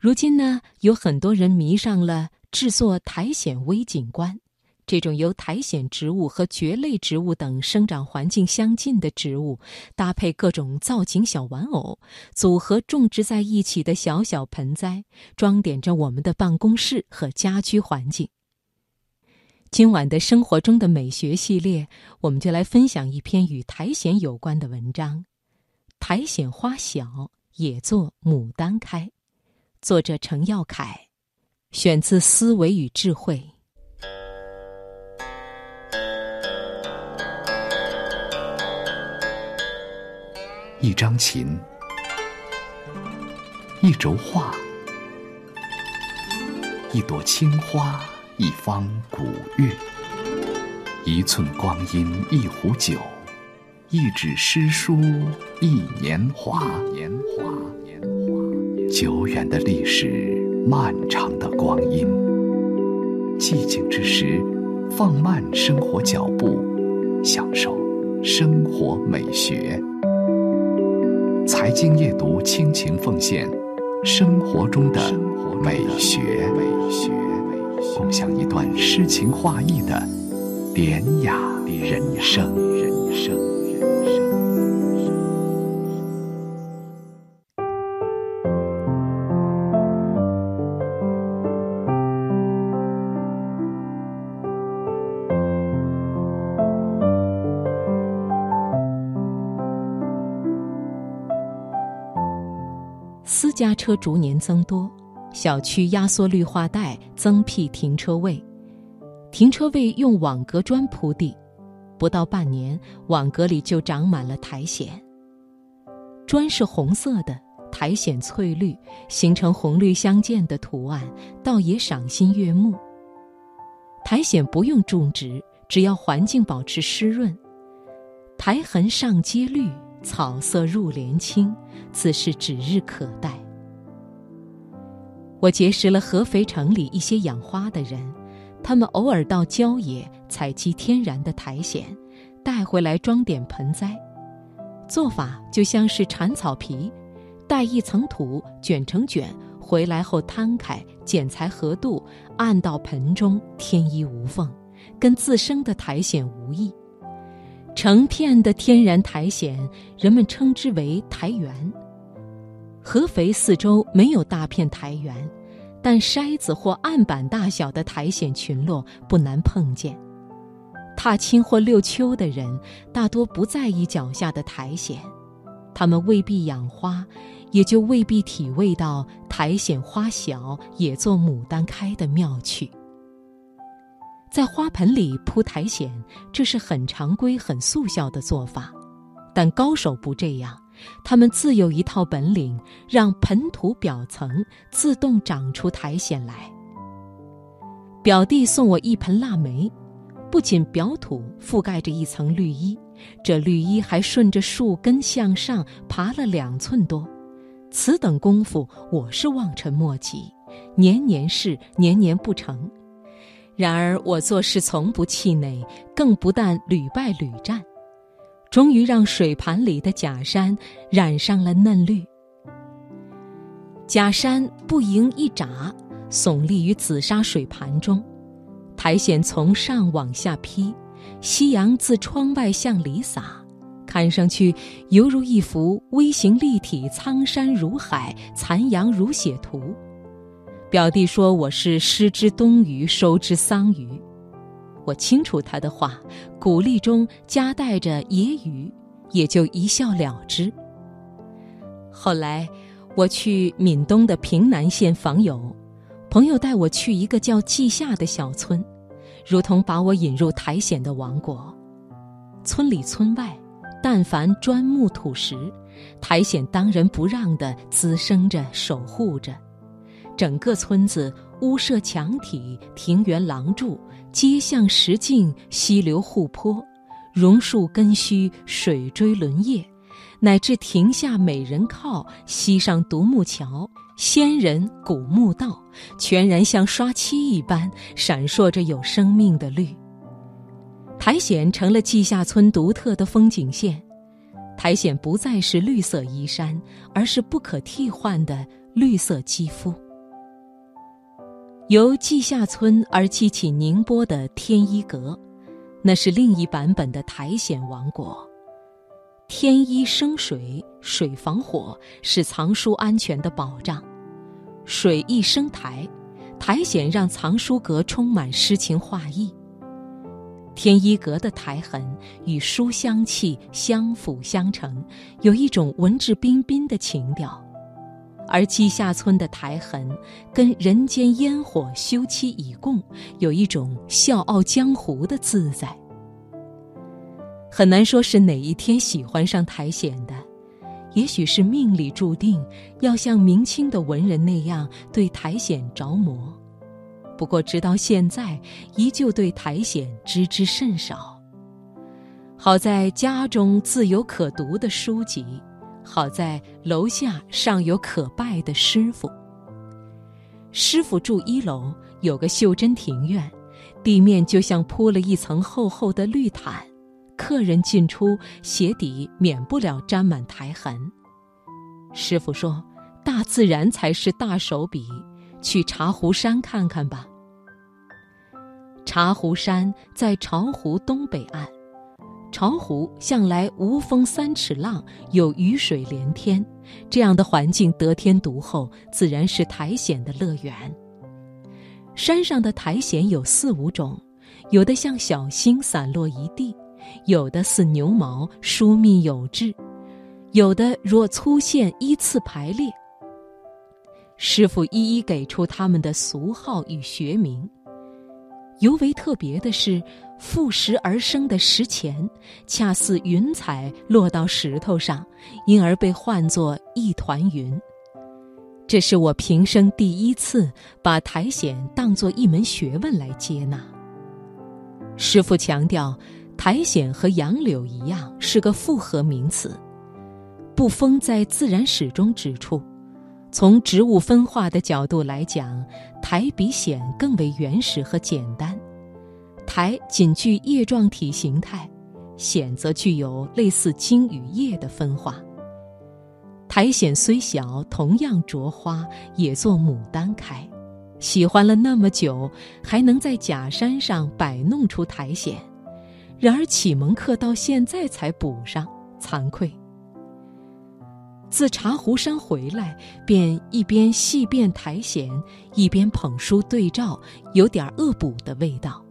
如今呢，有很多人迷上了制作苔藓微景观。这种由苔藓植物和蕨类植物等生长环境相近的植物，搭配各种造景小玩偶，组合种植在一起的小小盆栽，装点着我们的办公室和家居环境。今晚的生活中的美学系列，我们就来分享一篇与苔藓有关的文章：《苔藓花小也作牡丹开》，作者程耀凯，选自《思维与智慧》。一张琴，一轴画，一朵青花，一方古月，一寸光阴，一壶酒，一纸诗书，一年华。年华，年华，久远的历史，漫长的光阴。寂静之时，放慢生活脚步，享受生活美学。财经夜读，倾情奉献生活中的美学，共享一段诗情画意的典雅人生人生。私家车逐年增多，小区压缩绿化带，增辟停车位。停车位用网格砖铺地，不到半年，网格里就长满了苔藓。砖是红色的，苔藓翠绿，形成红绿相间的图案，倒也赏心悦目。苔藓不用种植，只要环境保持湿润，苔痕上阶绿。草色入帘青，此事指日可待。我结识了合肥城里一些养花的人，他们偶尔到郊野采集天然的苔藓，带回来装点盆栽。做法就像是铲草皮，带一层土卷成卷，回来后摊开，剪裁合度，按到盆中，天衣无缝，跟自生的苔藓无异。成片的天然苔藓，人们称之为苔原。合肥四周没有大片苔原，但筛子或案板大小的苔藓群落不难碰见。踏青或遛秋的人大多不在意脚下的苔藓，他们未必养花，也就未必体味到苔藓花小也做牡丹开的妙趣。在花盆里铺苔藓，这是很常规、很速效的做法，但高手不这样，他们自有一套本领，让盆土表层自动长出苔藓来。表弟送我一盆腊梅，不仅表土覆盖着一层绿衣，这绿衣还顺着树根向上爬了两寸多，此等功夫我是望尘莫及，年年试，年年不成。然而我做事从不气馁，更不但屡败屡战，终于让水盘里的假山染上了嫩绿。假山不盈一拃，耸立于紫砂水盘中，苔藓从上往下披，夕阳自窗外向里洒，看上去犹如一幅微型立体苍山如海、残阳如血图。表弟说我是失之东隅，收之桑榆。我清楚他的话，鼓励中夹带着揶揄，也就一笑了之。后来我去闽东的平南县访友，朋友带我去一个叫稷下的小村，如同把我引入苔藓的王国。村里村外，但凡砖木土石，苔藓当仁不让地滋生着，守护着。整个村子屋舍墙体、庭园廊柱、街巷石径、溪流护坡、榕树根须、水锥轮叶，乃至亭下美人靠、溪上独木桥、仙人古墓道，全然像刷漆一般闪烁着有生命的绿。苔藓成了稷下村独特的风景线，苔藓不再是绿色衣衫，而是不可替换的绿色肌肤。由稷下村而激起宁波的天一阁，那是另一版本的苔藓王国。天一生水，水防火，是藏书安全的保障；水一生苔，苔藓让藏书阁充满诗情画意。天一阁的苔痕与书香气相辅相成，有一种文质彬彬的情调。而稷下村的苔痕，跟人间烟火休戚与共，有一种笑傲江湖的自在。很难说是哪一天喜欢上苔藓的，也许是命里注定要像明清的文人那样对苔藓着魔。不过直到现在，依旧对苔藓知之甚少。好在家中自有可读的书籍。好在楼下尚有可拜的师傅。师傅住一楼，有个袖珍庭院，地面就像铺了一层厚厚的绿毯，客人进出鞋底免不了沾满苔痕。师傅说：“大自然才是大手笔，去茶壶山看看吧。”茶壶山在巢湖东北岸。巢湖向来无风三尺浪，有雨水连天，这样的环境得天独厚，自然是苔藓的乐园。山上的苔藓有四五种，有的像小星散落一地，有的似牛毛疏密有致，有的若粗线依次排列。师傅一一给出它们的俗号与学名。尤为特别的是，附石而生的石钱，恰似云彩落到石头上，因而被唤作一团云。这是我平生第一次把苔藓当作一门学问来接纳。师傅强调，苔藓和杨柳一样是个复合名词。布封在自然史中指出。从植物分化的角度来讲，苔比藓更为原始和简单。苔仅具叶状体形态，藓则具有类似茎与叶的分化。苔藓虽小，同样着花，也作牡丹开。喜欢了那么久，还能在假山上摆弄出苔藓，然而启蒙课到现在才补上，惭愧。自茶壶山回来，便一边细辨苔藓，一边捧书对照，有点恶补的味道。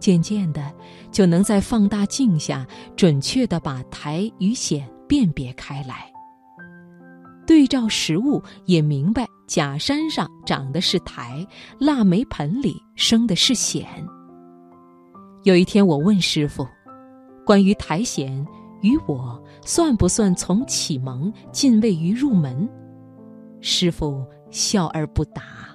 渐渐的，就能在放大镜下准确地把苔与藓辨别开来。对照实物，也明白假山上长的是苔，腊梅盆里生的是藓。有一天，我问师傅，关于苔藓。与我算不算从启蒙进位于入门？师傅笑而不答。